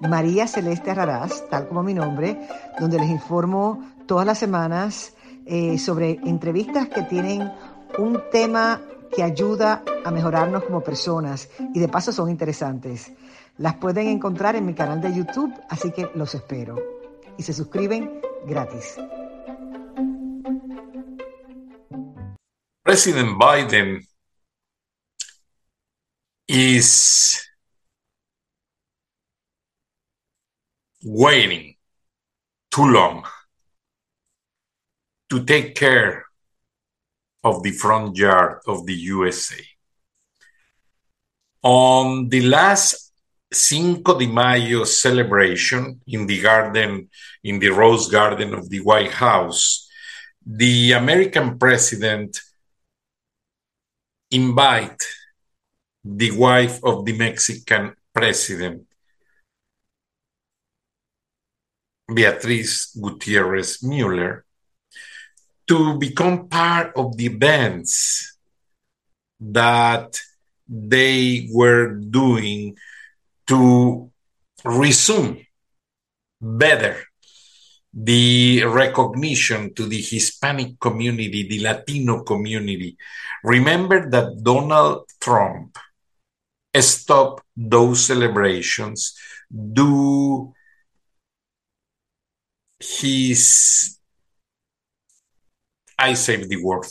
María Celeste Raraz, tal como mi nombre, donde les informo todas las semanas eh, sobre entrevistas que tienen un tema que ayuda a mejorarnos como personas y de paso son interesantes. Las pueden encontrar en mi canal de YouTube, así que los espero. Y se suscriben gratis. President Biden is waiting too long to take care of the front yard of the USA. On the last Cinco de Mayo celebration in the garden, in the Rose Garden of the White House, the American president invite the wife of the Mexican president Beatriz Gutierrez Mueller to become part of the events that they were doing to resume better the recognition to the Hispanic community, the Latino community. Remember that Donald Trump stopped those celebrations do his I save the world.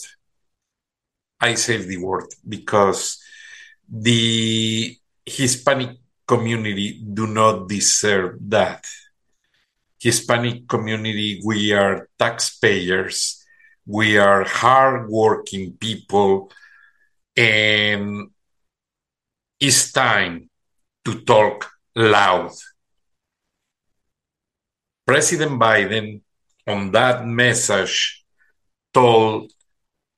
I save the world because the Hispanic community do not deserve that. Hispanic community, we are taxpayers, we are hardworking people, and it's time to talk loud President Biden, on that message, told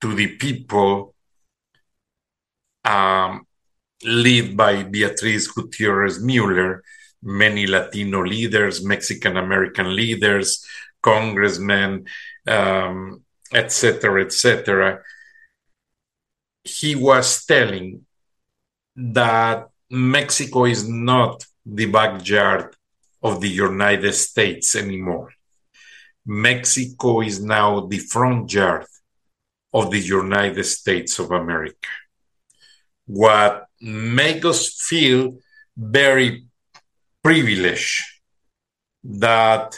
to the people, um, led by Beatriz Gutierrez Mueller, many Latino leaders, Mexican American leaders, congressmen, um, etc., etc. He was telling that Mexico is not the backyard of the United States anymore. Mexico is now the front yard of the United States of America. What makes us feel very privileged that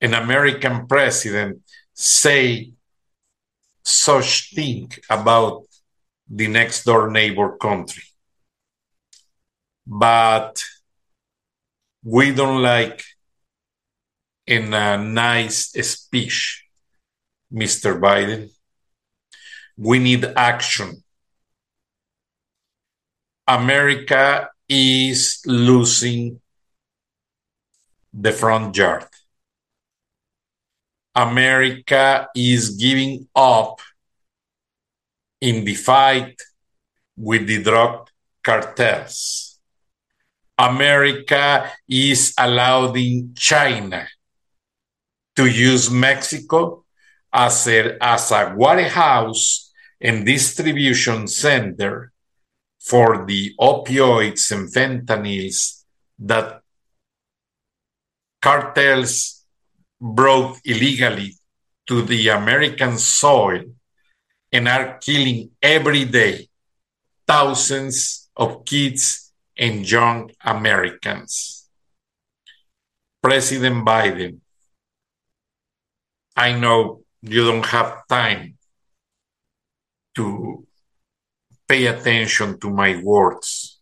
an American president say such thing about the next door neighbor country. But we don't like in a nice speech, Mr. Biden. We need action. America is losing the front yard. America is giving up in the fight with the drug cartels. America is allowing China to use Mexico as a, as a warehouse and distribution center for the opioids and fentanyls that cartels brought illegally to the American soil and are killing every day thousands of kids and young Americans. President Biden, I know you don't have time to pay attention to my words,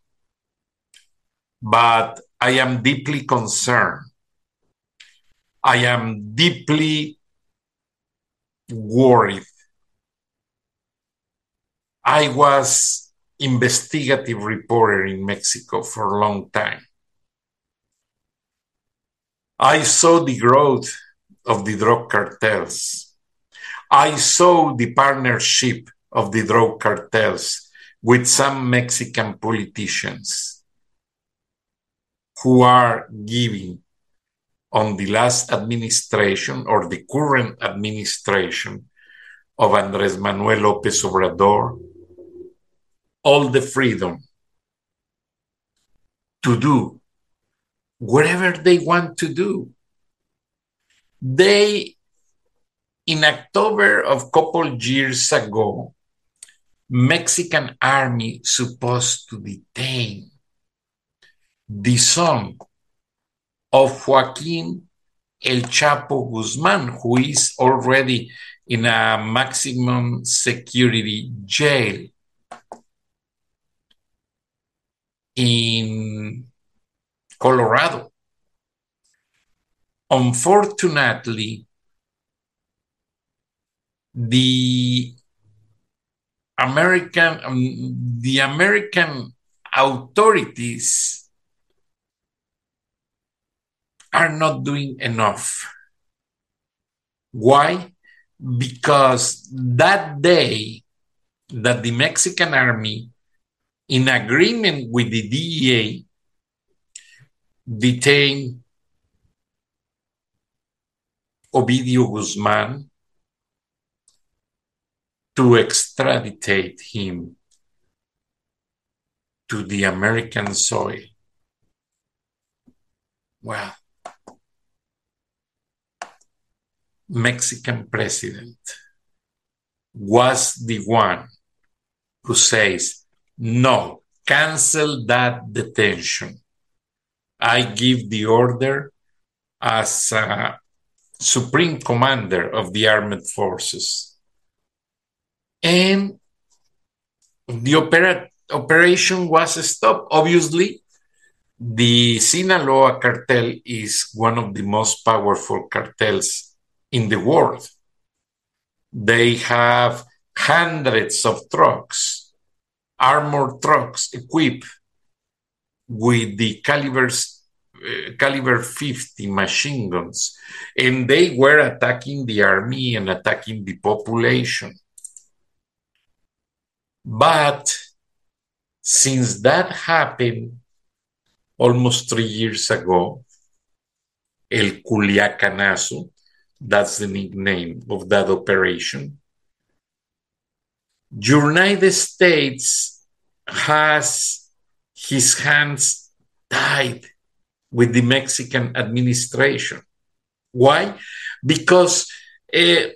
but I am deeply concerned. I am deeply worried. I was investigative reporter in Mexico for a long time. I saw the growth of the drug cartels. I saw the partnership of the drug cartels with some Mexican politicians who are giving on the last administration or the current administration of Andres Manuel Lopez Obrador all the freedom to do whatever they want to do. They, in October of couple years ago, Mexican army supposed to detain the son of Joaquin El Chapo Guzman, who is already in a maximum security jail in Colorado. Unfortunately, the American um, the American authorities are not doing enough. Why? Because that day that the Mexican army, in agreement with the DEA, detained Ovidio Guzman to extradite him to the American soil. Well, Mexican president was the one who says, no, cancel that detention. I give the order as a supreme commander of the armed forces. And the opera, operation was stopped. Obviously, the Sinaloa cartel is one of the most powerful cartels in the world. They have hundreds of trucks, armored trucks equipped with the calibers uh, caliber 50 machine guns and they were attacking the army and attacking the population. But since that happened almost three years ago el culiacanazo that's the nickname of that operation united states has his hands tied with the Mexican administration. Why? Because uh,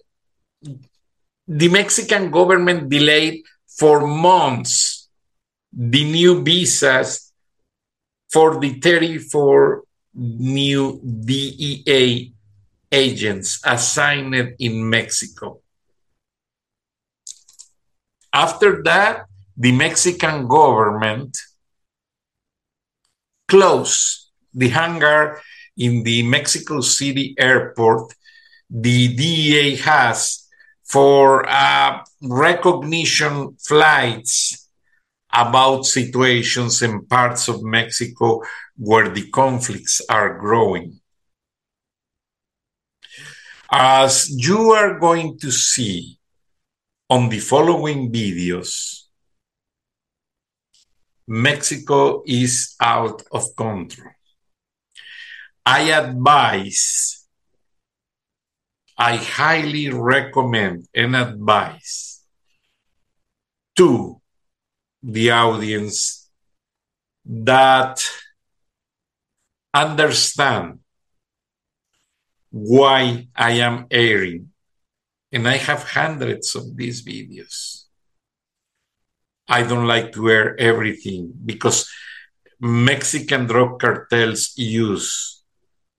the Mexican government delayed for months the new visas for the 34 new DEA agents assigned in Mexico. After that, the Mexican government closed the hangar in the Mexico City airport the DEA has for uh, recognition flights about situations in parts of Mexico where the conflicts are growing. As you are going to see on the following videos, Mexico is out of control. I advise, I highly recommend and advise to the audience that understand why I am airing. And I have hundreds of these videos. I don't like to air everything because Mexican drug cartels use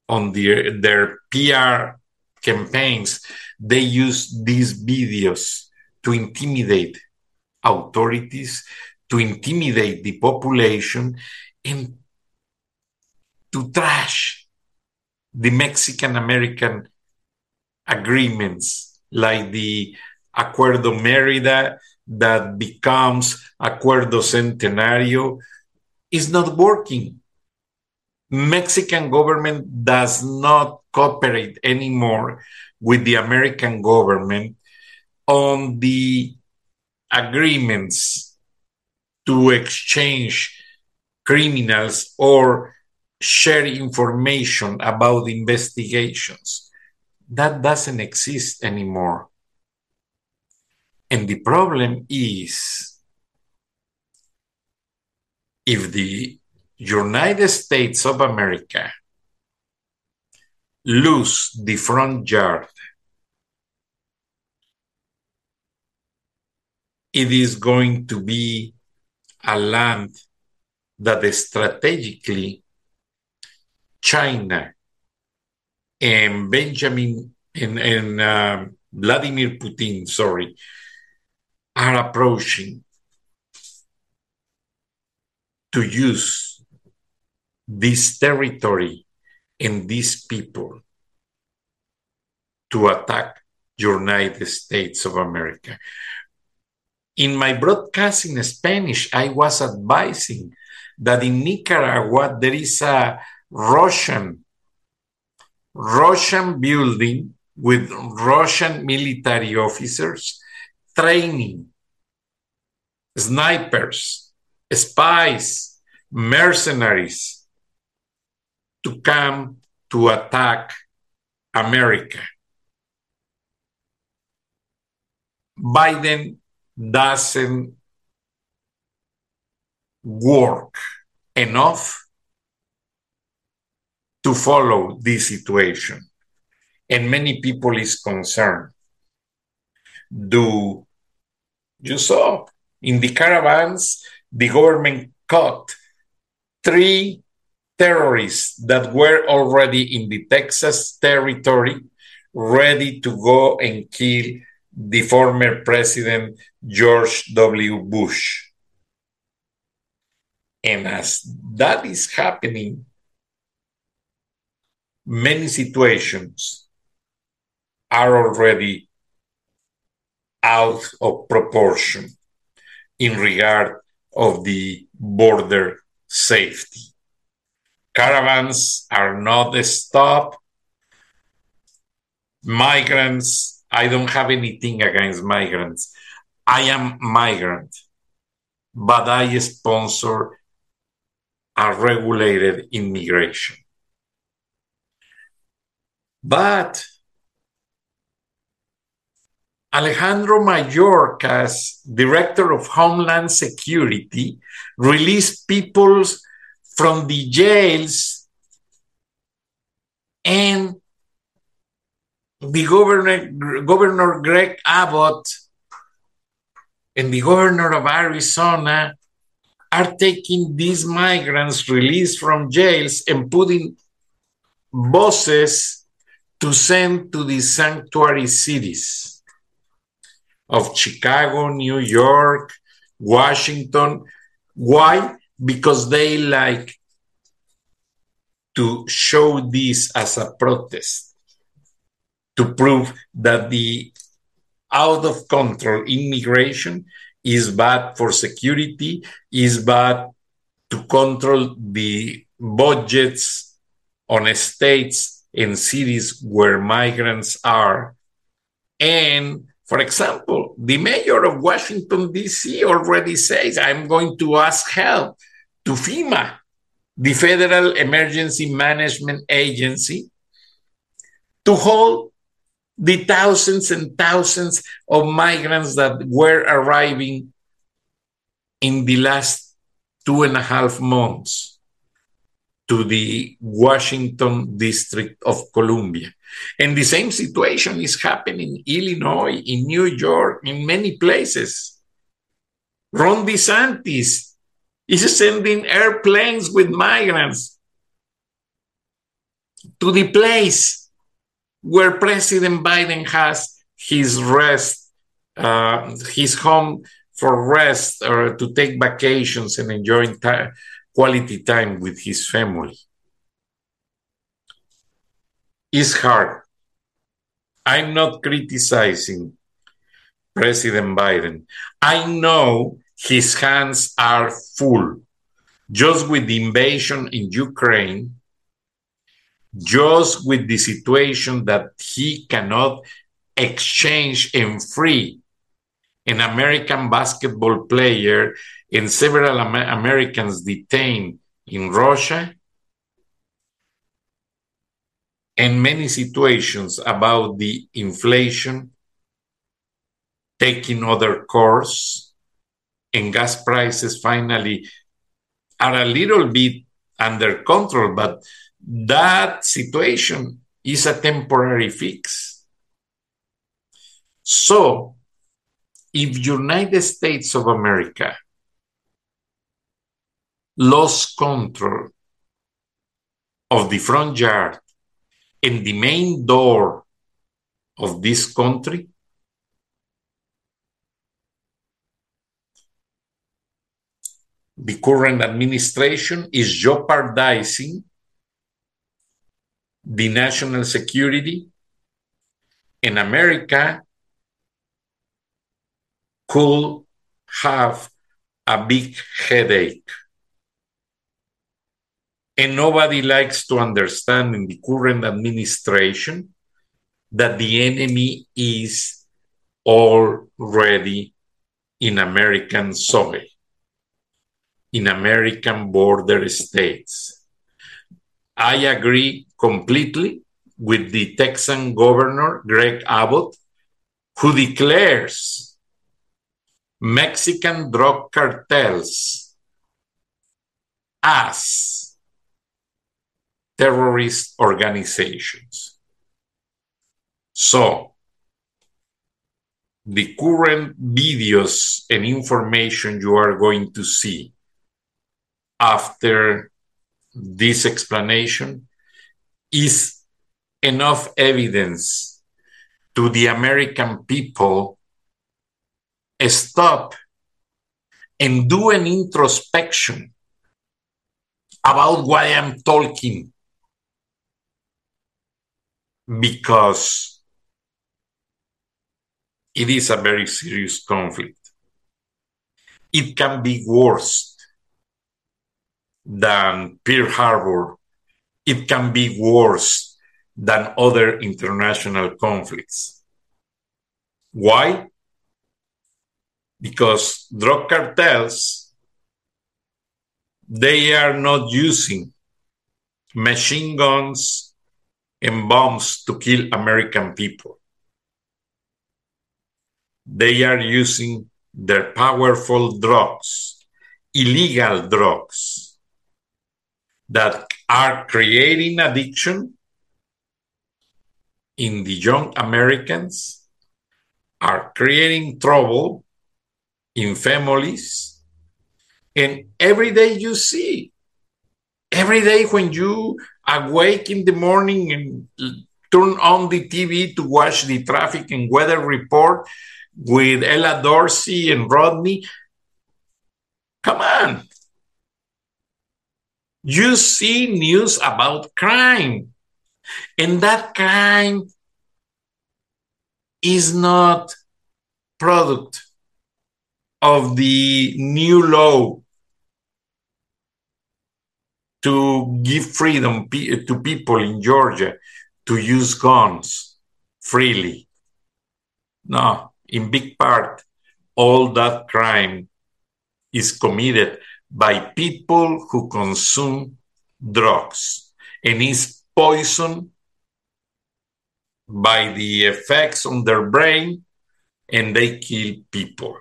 on their, their PR campaigns, they use these videos to intimidate authorities, to intimidate the population, and to trash the Mexican American agreements like the Acuerdo Merida that becomes Acuerdo Centenario is not working. Mexican government does not cooperate anymore with the American government on the agreements to exchange criminals or share information about investigations. That doesn't exist anymore. And the problem is if the United States of America lose the front yard, it is going to be a land that strategically China and Benjamin and, uh, Vladimir Putin, sorry, are approaching to use this territory and these people to attack United States of America. In my broadcast in Spanish, I was advising that in Nicaragua there is a Russian Russian building with Russian military officers training snipers, spies, mercenaries to come to attack America. Biden doesn't work enough to follow this situation. And many people is concerned. Do you saw in the caravans, the government caught three terrorists that were already in the Texas territory, ready to go and kill the former president George W. Bush. And as that is happening, many situations are already out of proportion in regard of the border safety. Caravans are not stopped. Migrants, I don't have anything against migrants. I am migrant, but I sponsor a regulated immigration. But Alejandro Mayorkas director of Homeland Security, released people from the jails and the governor, Governor Greg Abbott and the governor of Arizona are taking these migrants released from jails and putting buses to send to the sanctuary cities of Chicago, New York, Washington. Why? Because they like to show this as a protest to prove that the out of control immigration is bad for security, is bad to control the budgets on states and cities where migrants are. And for example, the mayor of Washington, D.C. already says, I'm going to ask help to FEMA, the Federal Emergency Management Agency, to hold the thousands and thousands of migrants that were arriving in the last two and a half months to the Washington District of Columbia. And the same situation is happening in Illinois, in New York, in many places. Ron DeSantis is sending airplanes with migrants to the place where President Biden has his rest, uh, his home for rest or to take vacations and enjoy quality time with his family is hard. I'm not criticizing President Biden. I know his hands are full just with the invasion in Ukraine just with the situation that he cannot exchange and free an American basketball player and several Amer Americans detained in Russia, and many situations about the inflation taking other course and gas prices finally are a little bit under control, but that situation is a temporary fix. So, if United States of America lost control of the front yard and the main door of this country, the current administration is jeopardizing the national security in America could have a big headache. And nobody likes to understand in the current administration that the enemy is already in American soil in American border states. I agree completely with the Texan governor, Greg Abbott, who declares Mexican drug cartels as terrorist organizations. So, the current videos and information you are going to see after this explanation is enough evidence to the American people stop and do an introspection about why I'm talking. Because it is a very serious conflict. It can be worse than Pearl Harbor, it can be worse than other international conflicts. Why? Because drug cartels, they are not using machine guns and bombs to kill American people. They are using their powerful drugs, illegal drugs, that are creating addiction in the young Americans, are creating trouble in families. And every day you see, every day when you awake in the morning and turn on the TV to watch the traffic and weather report with Ella Dorsey and Rodney, come on, you see news about crime. And that crime is not product of the new law to give freedom to people in Georgia to use guns freely. No, in big part, all that crime is committed by people who consume drugs and is poisoned by the effects on their brain and they kill people.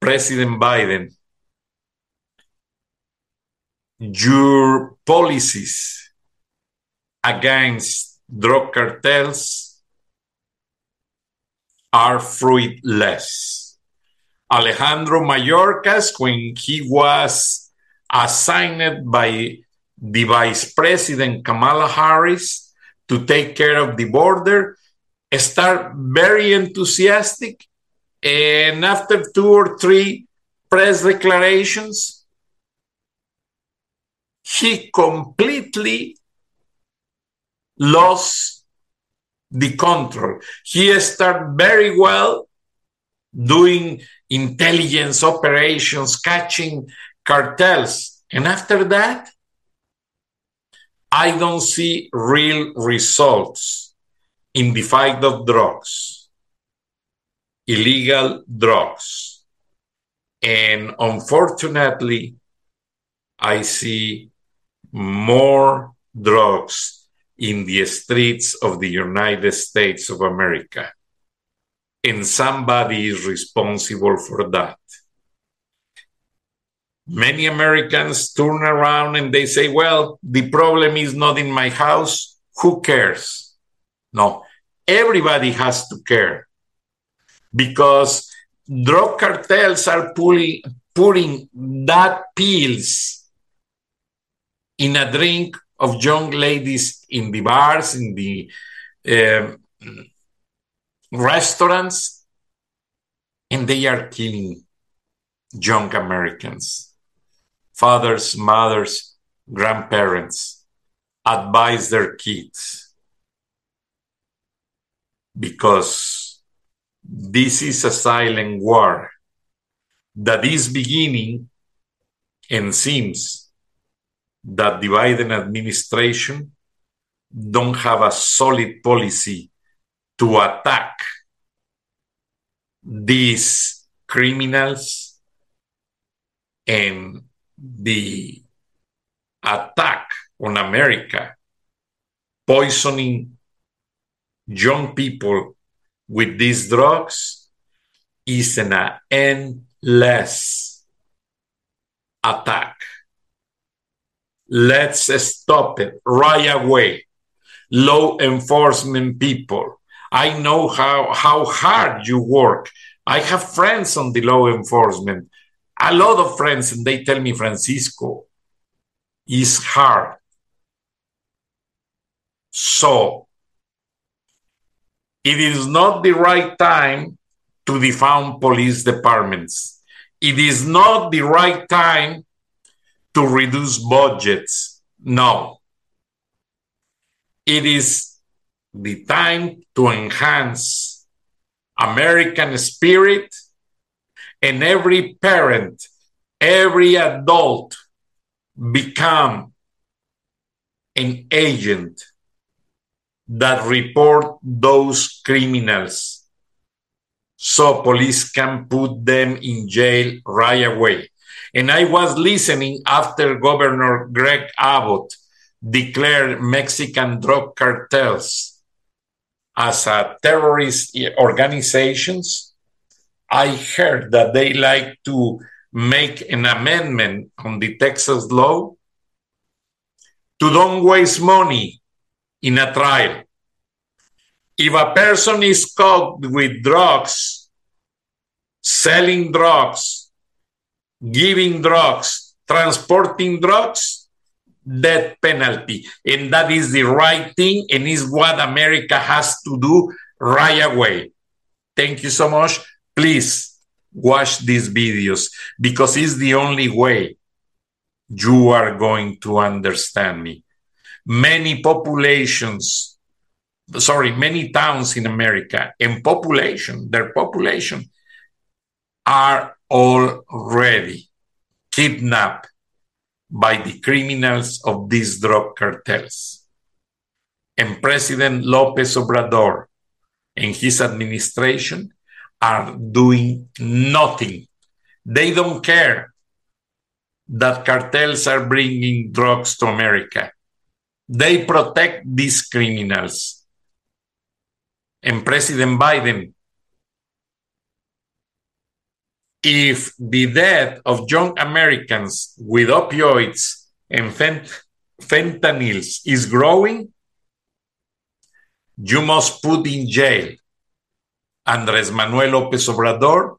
President Biden, your policies against drug cartels are fruitless. Alejandro Mayorkas when he was assigned by the Vice President Kamala Harris to take care of the border, start very enthusiastic, and after two or three press declarations, he completely lost the control. He started very well doing intelligence operations, catching cartels. And after that, I don't see real results in the fight of drugs, illegal drugs. And unfortunately, I see more drugs in the streets of the United States of America. And somebody is responsible for that. Many Americans turn around and they say, well, the problem is not in my house. Who cares? No, everybody has to care because drug cartels are pulling, putting that pills in a drink of young ladies in the bars, in the um, restaurants, and they are killing young Americans. Fathers, mothers, grandparents advise their kids because this is a silent war that is beginning and seems that the Biden administration don't have a solid policy to attack these criminals and the attack on America, poisoning young people with these drugs, is an endless attack. Let's stop it right away. Law enforcement people, I know how, how hard you work. I have friends on the law enforcement, a lot of friends, and they tell me, Francisco, is hard. So, it is not the right time to defund police departments. It is not the right time to reduce budgets. No. It is the time to enhance American spirit and every parent, every adult become an agent that report those criminals so police can put them in jail right away. And I was listening after Governor Greg Abbott declared Mexican drug cartels as a terrorist organizations. I heard that they like to make an amendment on the Texas law to don't waste money in a trial. If a person is caught with drugs, selling drugs, giving drugs, transporting drugs, death penalty. And that is the right thing and is what America has to do right away. Thank you so much. Please watch these videos because it's the only way you are going to understand me. Many populations, sorry, many towns in America and population, their population are already kidnapped by the criminals of these drug cartels. And President Lopez Obrador and his administration are doing nothing. They don't care that cartels are bringing drugs to America. They protect these criminals. And President Biden if the death of young Americans with opioids and fent- fentanyls is growing, you must put in jail Andres Manuel Lopez Obrador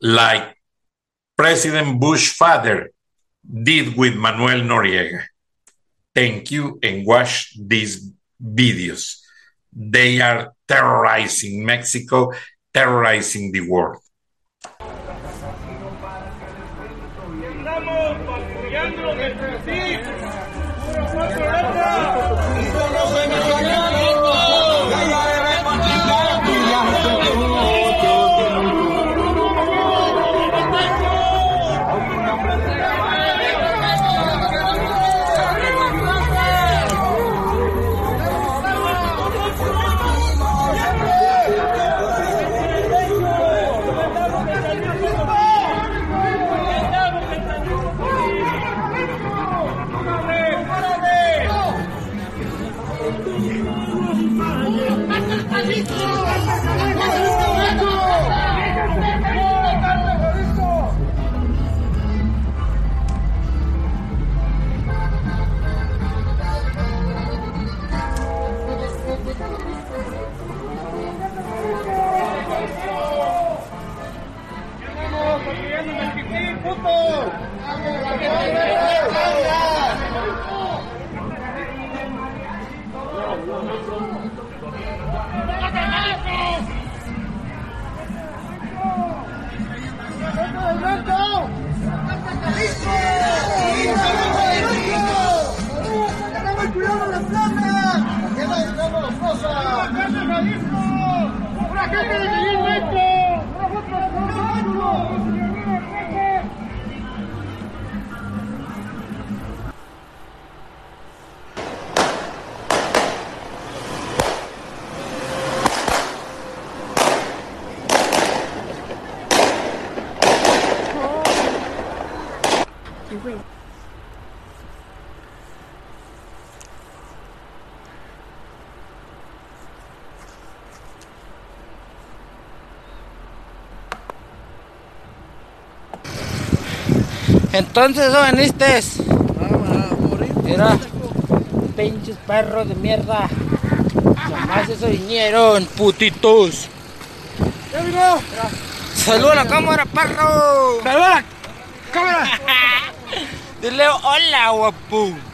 like President Bush father did with Manuel Noriega. Thank you and watch these videos. They are terrorizing Mexico, terrorizing the world. Entonces no veniste. Mira, pinches perros de mierda. Jamás eso vinieron, putitos. Saluda a la cámara, perro. Saluda a la cámara. Dile hola, guapo.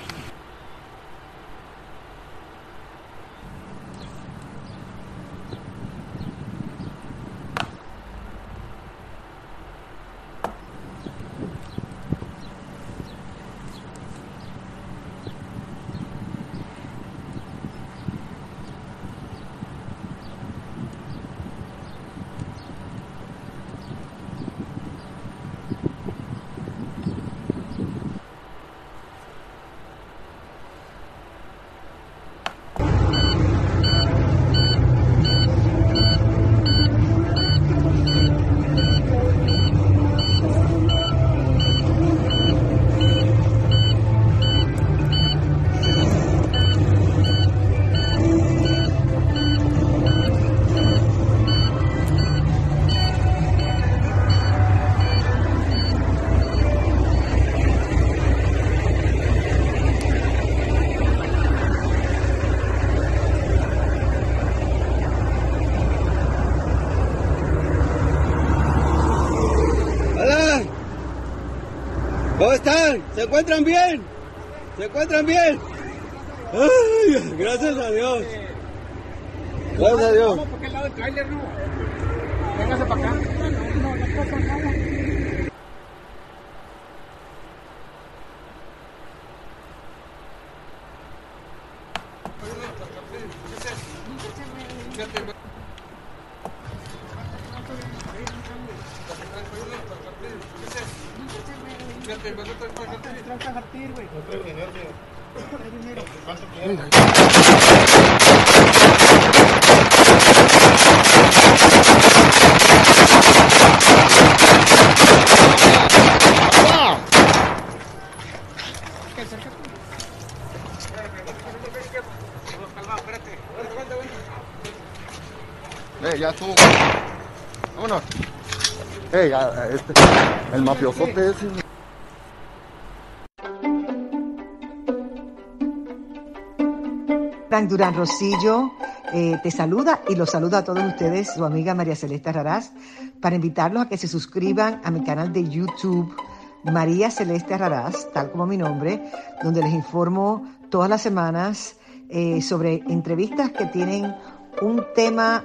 ¿Se encuentran bien? ¿Se encuentran bien? Ay, gracias a Dios. Gracias a Dios. ¿Por qué lado del trailer, no? Véngase para acá. No, no, no pasa nada. Eh, ya estuvo. Vámonos. Ya, este, el mafiosote ese. Durán Rosillo eh, te saluda y los saluda a todos ustedes, su amiga María Celeste Raraz, para invitarlos a que se suscriban a mi canal de YouTube, María Celeste Raraz, tal como mi nombre, donde les informo todas las semanas eh, sobre entrevistas que tienen un tema